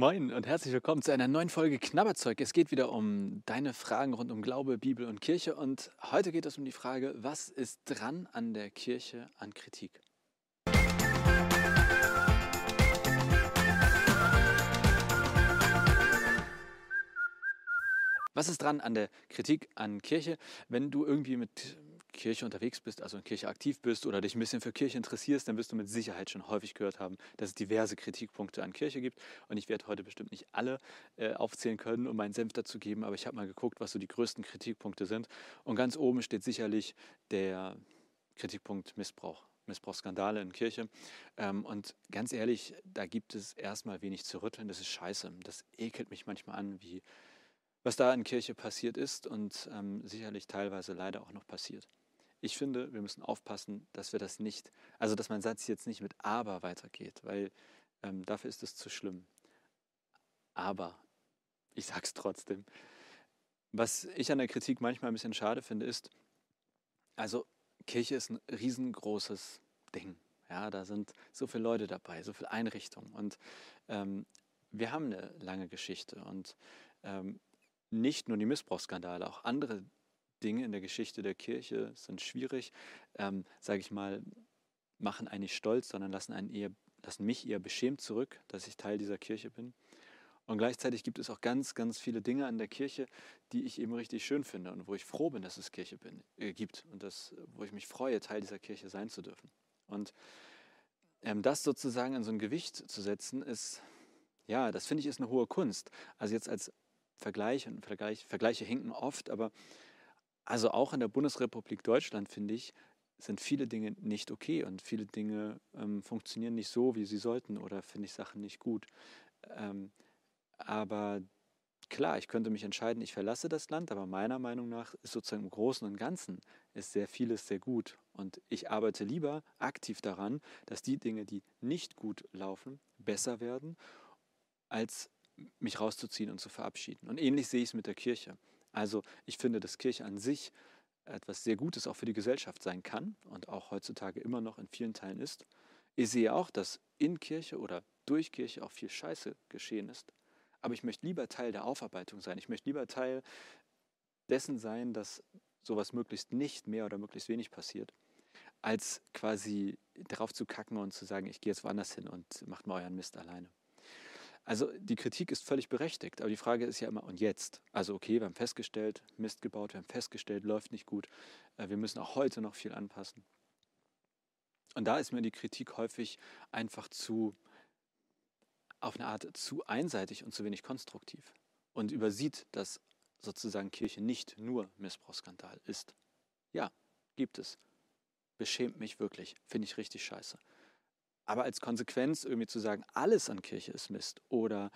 Moin und herzlich willkommen zu einer neuen Folge Knabberzeug. Es geht wieder um deine Fragen rund um Glaube, Bibel und Kirche und heute geht es um die Frage, was ist dran an der Kirche an Kritik? Was ist dran an der Kritik an Kirche, wenn du irgendwie mit Kirche unterwegs bist, also in Kirche aktiv bist oder dich ein bisschen für Kirche interessierst, dann wirst du mit Sicherheit schon häufig gehört haben, dass es diverse Kritikpunkte an Kirche gibt. Und ich werde heute bestimmt nicht alle äh, aufzählen können, um meinen Senf dazu geben, aber ich habe mal geguckt, was so die größten Kritikpunkte sind. Und ganz oben steht sicherlich der Kritikpunkt Missbrauch. Missbrauchsskandale in Kirche. Ähm, und ganz ehrlich, da gibt es erstmal wenig zu rütteln. Das ist scheiße. Das ekelt mich manchmal an, wie was da in Kirche passiert ist und ähm, sicherlich teilweise leider auch noch passiert. Ich finde, wir müssen aufpassen, dass wir das nicht, also dass mein Satz jetzt nicht mit aber weitergeht, weil ähm, dafür ist es zu schlimm. Aber, ich sage es trotzdem. Was ich an der Kritik manchmal ein bisschen schade finde, ist, also Kirche ist ein riesengroßes Ding. Ja, da sind so viele Leute dabei, so viele Einrichtungen. Und ähm, wir haben eine lange Geschichte. Und ähm, nicht nur die Missbrauchsskandale, auch andere Dinge in der Geschichte der Kirche sind schwierig, ähm, sage ich mal, machen einen nicht stolz, sondern lassen, einen eher, lassen mich eher beschämt zurück, dass ich Teil dieser Kirche bin. Und gleichzeitig gibt es auch ganz, ganz viele Dinge an der Kirche, die ich eben richtig schön finde und wo ich froh bin, dass es Kirche bin, äh, gibt und das, wo ich mich freue, Teil dieser Kirche sein zu dürfen. Und ähm, das sozusagen in so ein Gewicht zu setzen, ist, ja, das finde ich ist eine hohe Kunst. Also jetzt als Vergleich und Vergleich, Vergleiche hinken oft, aber also auch in der Bundesrepublik Deutschland, finde ich, sind viele Dinge nicht okay und viele Dinge ähm, funktionieren nicht so, wie sie sollten oder finde ich Sachen nicht gut. Ähm, aber klar, ich könnte mich entscheiden, ich verlasse das Land, aber meiner Meinung nach ist sozusagen im Großen und Ganzen ist sehr vieles sehr gut. Und ich arbeite lieber aktiv daran, dass die Dinge, die nicht gut laufen, besser werden, als mich rauszuziehen und zu verabschieden. Und ähnlich sehe ich es mit der Kirche. Also ich finde, dass Kirche an sich etwas sehr Gutes auch für die Gesellschaft sein kann und auch heutzutage immer noch in vielen Teilen ist. Ich sehe auch, dass in Kirche oder durch Kirche auch viel Scheiße geschehen ist. Aber ich möchte lieber Teil der Aufarbeitung sein. Ich möchte lieber Teil dessen sein, dass sowas möglichst nicht mehr oder möglichst wenig passiert, als quasi darauf zu kacken und zu sagen, ich gehe jetzt woanders hin und macht mal euren Mist alleine. Also die Kritik ist völlig berechtigt, aber die Frage ist ja immer, und jetzt? Also okay, wir haben festgestellt, Mist gebaut, wir haben festgestellt, läuft nicht gut, äh, wir müssen auch heute noch viel anpassen. Und da ist mir die Kritik häufig einfach zu, auf eine Art zu einseitig und zu wenig konstruktiv und übersieht, dass sozusagen Kirche nicht nur Missbrauchsskandal ist. Ja, gibt es. Beschämt mich wirklich, finde ich richtig scheiße. Aber als Konsequenz irgendwie zu sagen, alles an Kirche ist Mist oder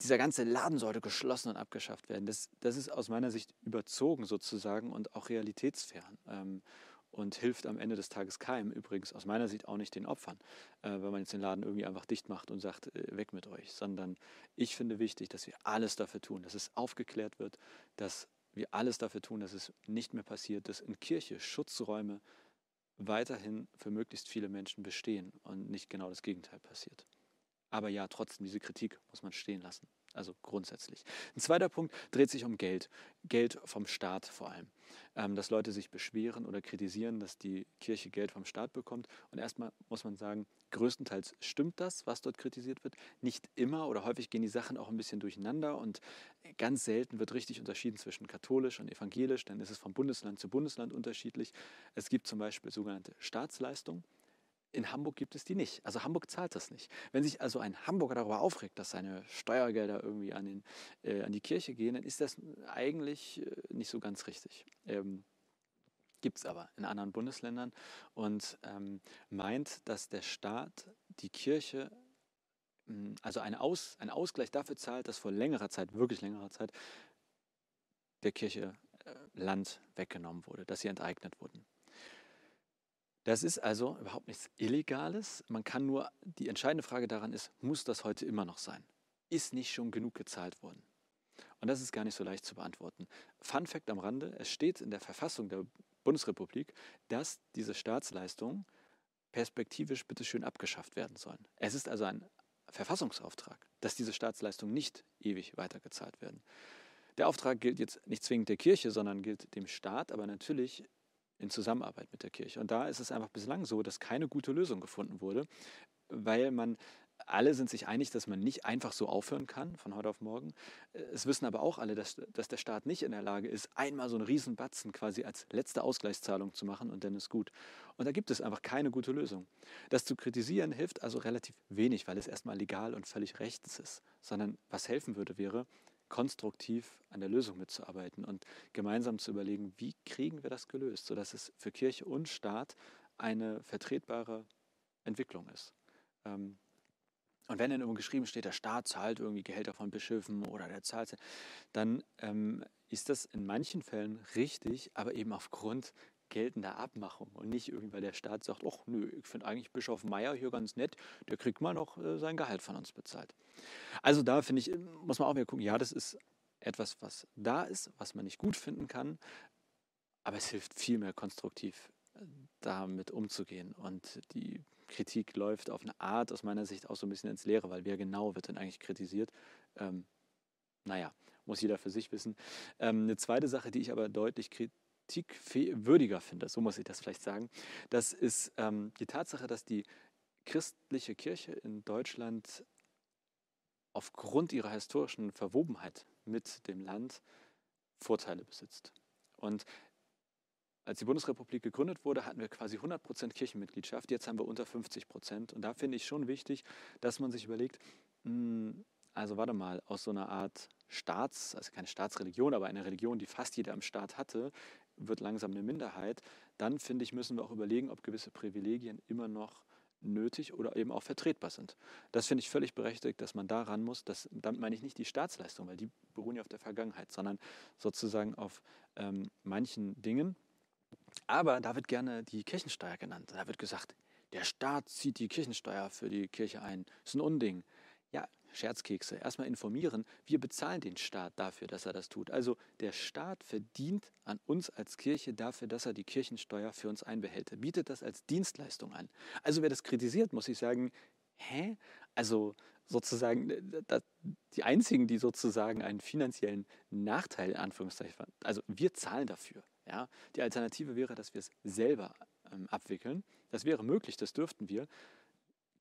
dieser ganze Laden sollte geschlossen und abgeschafft werden, das, das ist aus meiner Sicht überzogen sozusagen und auch realitätsfern. Ähm, und hilft am Ende des Tages keinem, übrigens aus meiner Sicht auch nicht den Opfern, äh, wenn man jetzt den Laden irgendwie einfach dicht macht und sagt, äh, weg mit euch, sondern ich finde wichtig, dass wir alles dafür tun, dass es aufgeklärt wird, dass wir alles dafür tun, dass es nicht mehr passiert, dass in Kirche Schutzräume weiterhin für möglichst viele Menschen bestehen und nicht genau das Gegenteil passiert. Aber ja, trotzdem, diese Kritik muss man stehen lassen. Also grundsätzlich. Ein zweiter Punkt dreht sich um Geld. Geld vom Staat vor allem. Ähm, dass Leute sich beschweren oder kritisieren, dass die Kirche Geld vom Staat bekommt. Und erstmal muss man sagen, größtenteils stimmt das, was dort kritisiert wird. Nicht immer oder häufig gehen die Sachen auch ein bisschen durcheinander und ganz selten wird richtig unterschieden zwischen katholisch und evangelisch. Dann ist es von Bundesland zu Bundesland unterschiedlich. Es gibt zum Beispiel sogenannte Staatsleistungen. In Hamburg gibt es die nicht. Also Hamburg zahlt das nicht. Wenn sich also ein Hamburger darüber aufregt, dass seine Steuergelder irgendwie an, den, äh, an die Kirche gehen, dann ist das eigentlich äh, nicht so ganz richtig. Ähm, Gibt es aber in anderen Bundesländern und ähm, meint, dass der Staat die Kirche, hm, also eine Aus, einen Ausgleich dafür zahlt, dass vor längerer Zeit, wirklich längerer Zeit, der Kirche äh, Land weggenommen wurde, dass sie enteignet wurden. Das ist also überhaupt nichts Illegales. Man kann nur, die entscheidende Frage daran ist, muss das heute immer noch sein? Ist nicht schon genug gezahlt worden? Und das ist gar nicht so leicht zu beantworten. Fun Fact am Rande, es steht in der Verfassung der Bundesrepublik, dass diese Staatsleistungen perspektivisch bitteschön abgeschafft werden sollen. Es ist also ein Verfassungsauftrag, dass diese Staatsleistungen nicht ewig weitergezahlt werden. Der Auftrag gilt jetzt nicht zwingend der Kirche, sondern gilt dem Staat, aber natürlich in Zusammenarbeit mit der Kirche. Und da ist es einfach bislang so, dass keine gute Lösung gefunden wurde, weil man alle sind sich einig, dass man nicht einfach so aufhören kann von heute auf morgen. Es wissen aber auch alle, dass, dass der Staat nicht in der Lage ist, einmal so einen Riesenbatzen quasi als letzte Ausgleichszahlung zu machen und dann ist gut. Und da gibt es einfach keine gute Lösung. Das zu kritisieren hilft also relativ wenig, weil es erstmal legal und völlig rechts ist, sondern was helfen würde, wäre, konstruktiv an der Lösung mitzuarbeiten und gemeinsam zu überlegen, wie kriegen wir das gelöst, sodass es für Kirche und Staat eine vertretbare Entwicklung ist. Ähm, und wenn dann irgendwo geschrieben steht, der Staat zahlt irgendwie Gehälter von Bischöfen oder der zahlt, dann ähm, ist das in manchen Fällen richtig, aber eben aufgrund geltender Abmachung und nicht irgendwie, weil der Staat sagt, ach nö, ich finde eigentlich Bischof Meier hier ganz nett, der kriegt mal noch äh, sein Gehalt von uns bezahlt. Also da finde ich, muss man auch wieder gucken, ja, das ist etwas, was da ist, was man nicht gut finden kann, aber es hilft viel mehr konstruktiv äh, damit umzugehen und die Kritik läuft auf eine Art aus meiner Sicht auch so ein bisschen ins Leere, weil wer genau wird denn eigentlich kritisiert? Ähm, naja, muss jeder für sich wissen. Ähm, eine zweite Sache, die ich aber deutlich kritikwürdiger finde, so muss ich das vielleicht sagen, das ist ähm, die Tatsache, dass die christliche Kirche in Deutschland aufgrund ihrer historischen Verwobenheit mit dem Land Vorteile besitzt. Und als die Bundesrepublik gegründet wurde, hatten wir quasi 100 Prozent Kirchenmitgliedschaft. Jetzt haben wir unter 50 Prozent. Und da finde ich schon wichtig, dass man sich überlegt, hm, also warte mal, aus so einer Art Staats, also keine Staatsreligion, aber eine Religion, die fast jeder im Staat hatte, wird langsam eine Minderheit. Dann finde ich, müssen wir auch überlegen, ob gewisse Privilegien immer noch nötig oder eben auch vertretbar sind. Das finde ich völlig berechtigt, dass man da ran muss. Das, damit meine ich nicht die Staatsleistung, weil die beruhen ja auf der Vergangenheit, sondern sozusagen auf ähm, manchen Dingen, aber da wird gerne die Kirchensteuer genannt. Da wird gesagt, der Staat zieht die Kirchensteuer für die Kirche ein. Das ist ein Unding. Ja, Scherzkekse. Erstmal informieren. Wir bezahlen den Staat dafür, dass er das tut. Also der Staat verdient an uns als Kirche dafür, dass er die Kirchensteuer für uns einbehält. Bietet das als Dienstleistung an. Also wer das kritisiert, muss ich sagen, hä? Also sozusagen die einzigen, die sozusagen einen finanziellen Nachteil in Anführungszeichen, also wir zahlen dafür. Ja? Die Alternative wäre, dass wir es selber ähm, abwickeln. Das wäre möglich, das dürften wir.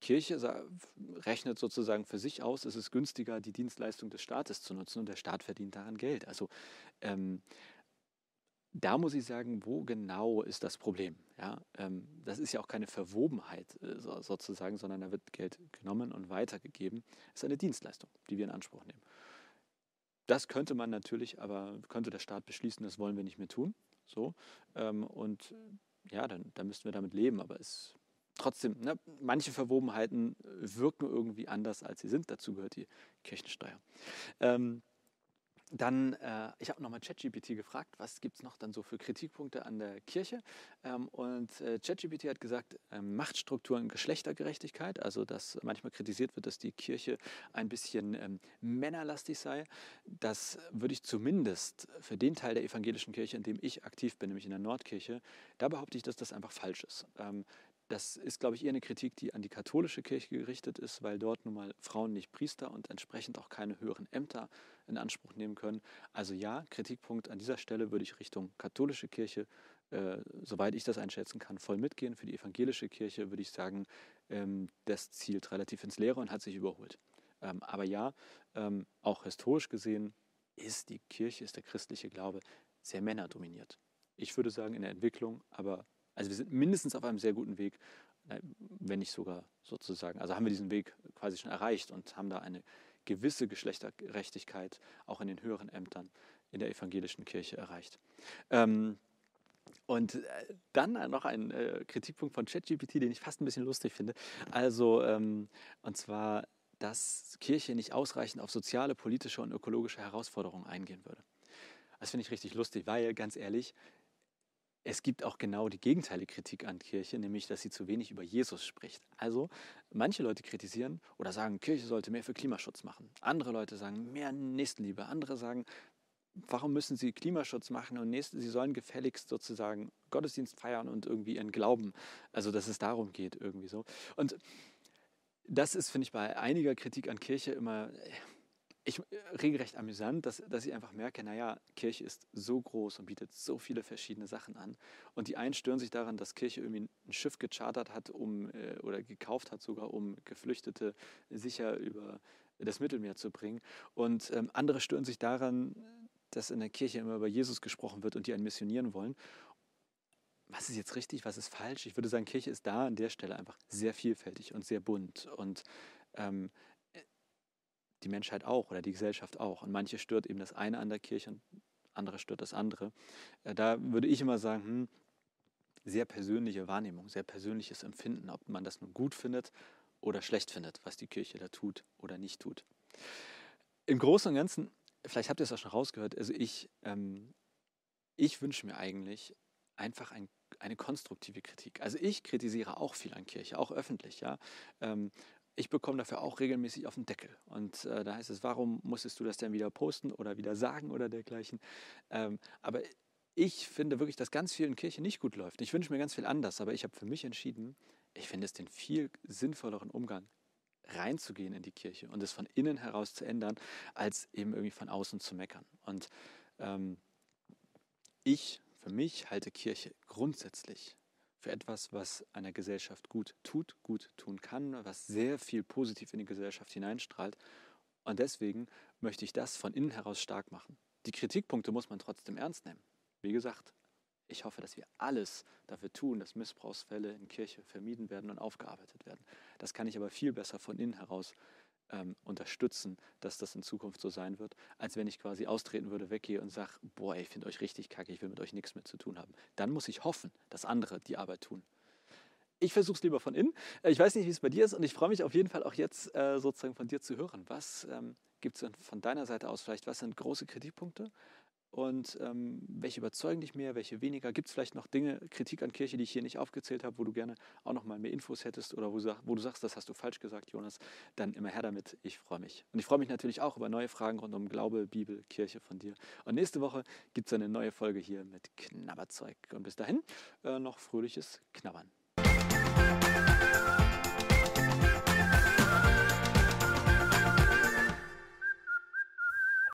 Kirche rechnet sozusagen für sich aus, es ist günstiger, die Dienstleistung des Staates zu nutzen und der Staat verdient daran Geld. Also ähm, da muss ich sagen, wo genau ist das Problem? Ja, ähm, das ist ja auch keine Verwobenheit äh, so, sozusagen, sondern da wird Geld genommen und weitergegeben. Es ist eine Dienstleistung, die wir in Anspruch nehmen. Das könnte man natürlich, aber könnte der Staat beschließen, das wollen wir nicht mehr tun. So. Ähm, und ja, dann, dann müssten wir damit leben. Aber es trotzdem, ne, manche Verwobenheiten wirken irgendwie anders, als sie sind. Dazu gehört die Kirchensteuer. Ähm, dann, äh, ich habe nochmal ChatGPT gefragt, was gibt es noch dann so für Kritikpunkte an der Kirche? Ähm, und äh, ChatGPT hat gesagt, äh, Machtstrukturen, Geschlechtergerechtigkeit, also dass manchmal kritisiert wird, dass die Kirche ein bisschen ähm, männerlastig sei. Das würde ich zumindest für den Teil der evangelischen Kirche, in dem ich aktiv bin, nämlich in der Nordkirche, da behaupte ich, dass das einfach falsch ist. Ähm, das ist, glaube ich, eher eine Kritik, die an die katholische Kirche gerichtet ist, weil dort nun mal Frauen nicht Priester und entsprechend auch keine höheren Ämter in Anspruch nehmen können. Also ja, Kritikpunkt an dieser Stelle würde ich Richtung katholische Kirche, äh, soweit ich das einschätzen kann, voll mitgehen. Für die evangelische Kirche würde ich sagen, ähm, das zielt relativ ins Leere und hat sich überholt. Ähm, aber ja, ähm, auch historisch gesehen ist die Kirche, ist der christliche Glaube sehr männerdominiert. Ich würde sagen in der Entwicklung, aber also wir sind mindestens auf einem sehr guten Weg, äh, wenn nicht sogar sozusagen, also haben wir diesen Weg quasi schon erreicht und haben da eine gewisse Geschlechtergerechtigkeit auch in den höheren Ämtern in der evangelischen Kirche erreicht. Ähm, und äh, dann noch ein äh, Kritikpunkt von ChatGPT, den ich fast ein bisschen lustig finde. Also, ähm, und zwar, dass Kirche nicht ausreichend auf soziale, politische und ökologische Herausforderungen eingehen würde. Das finde ich richtig lustig, weil ganz ehrlich, es gibt auch genau die gegenteilige Kritik an Kirche, nämlich dass sie zu wenig über Jesus spricht. Also manche Leute kritisieren oder sagen, Kirche sollte mehr für Klimaschutz machen. Andere Leute sagen mehr Nächstenliebe. Andere sagen, warum müssen sie Klimaschutz machen und nächsten, sie sollen gefälligst sozusagen Gottesdienst feiern und irgendwie ihren Glauben, also dass es darum geht irgendwie so. Und das ist, finde ich, bei einiger Kritik an Kirche immer ich, äh, regelrecht amüsant, dass, dass ich einfach merke, naja, Kirche ist so groß und bietet so viele verschiedene Sachen an. Und die einen stören sich daran, dass Kirche irgendwie ein Schiff gechartert hat um, äh, oder gekauft hat, sogar um Geflüchtete sicher über das Mittelmeer zu bringen. Und ähm, andere stören sich daran, dass in der Kirche immer über Jesus gesprochen wird und die einen missionieren wollen. Was ist jetzt richtig, was ist falsch? Ich würde sagen, Kirche ist da an der Stelle einfach sehr vielfältig und sehr bunt. Und ähm, die Menschheit auch oder die Gesellschaft auch. Und manche stört eben das eine an der Kirche und andere stört das andere. Äh, da würde ich immer sagen, hm, sehr persönliche Wahrnehmung, sehr persönliches Empfinden, ob man das nun gut findet oder schlecht findet, was die Kirche da tut oder nicht tut. Im Großen und Ganzen, vielleicht habt ihr es auch schon rausgehört, also ich, ähm, ich wünsche mir eigentlich einfach ein, eine konstruktive Kritik. Also ich kritisiere auch viel an Kirche, auch öffentlich, ja. Ähm, ich bekomme dafür auch regelmäßig auf den Deckel. Und äh, da heißt es, warum musstest du das denn wieder posten oder wieder sagen oder dergleichen? Ähm, aber ich finde wirklich, dass ganz viel in Kirche nicht gut läuft. Ich wünsche mir ganz viel anders, aber ich habe für mich entschieden, ich finde es den viel sinnvolleren Umgang, reinzugehen in die Kirche und es von innen heraus zu ändern, als eben irgendwie von außen zu meckern. Und ähm, ich, für mich, halte Kirche grundsätzlich für etwas, was einer Gesellschaft gut tut, gut tun kann, was sehr viel positiv in die Gesellschaft hineinstrahlt. Und deswegen möchte ich das von innen heraus stark machen. Die Kritikpunkte muss man trotzdem ernst nehmen. Wie gesagt, ich hoffe, dass wir alles dafür tun, dass Missbrauchsfälle in Kirche vermieden werden und aufgearbeitet werden. Das kann ich aber viel besser von innen heraus ähm, unterstützen, dass das in Zukunft so sein wird, als wenn ich quasi austreten würde, weggehe und sage, boah, ich finde euch richtig kacke, ich will mit euch nichts mehr zu tun haben. Dann muss ich hoffen, dass andere die Arbeit tun. Ich versuche es lieber von innen. Äh, ich weiß nicht, wie es bei dir ist und ich freue mich auf jeden Fall auch jetzt äh, sozusagen von dir zu hören. Was ähm, gibt es von deiner Seite aus vielleicht? Was sind große Kritikpunkte? Und ähm, welche überzeugen dich mehr, welche weniger? Gibt es vielleicht noch Dinge, Kritik an Kirche, die ich hier nicht aufgezählt habe, wo du gerne auch noch mal mehr Infos hättest oder wo, wo, du sagst, das hast du falsch gesagt, Jonas? Dann immer her damit. Ich freue mich. Und ich freue mich natürlich auch über neue Fragen rund um Glaube, Bibel, Kirche von dir. Und nächste Woche gibt es eine neue Folge hier mit Knabberzeug. Und bis dahin äh, noch fröhliches Knabbern.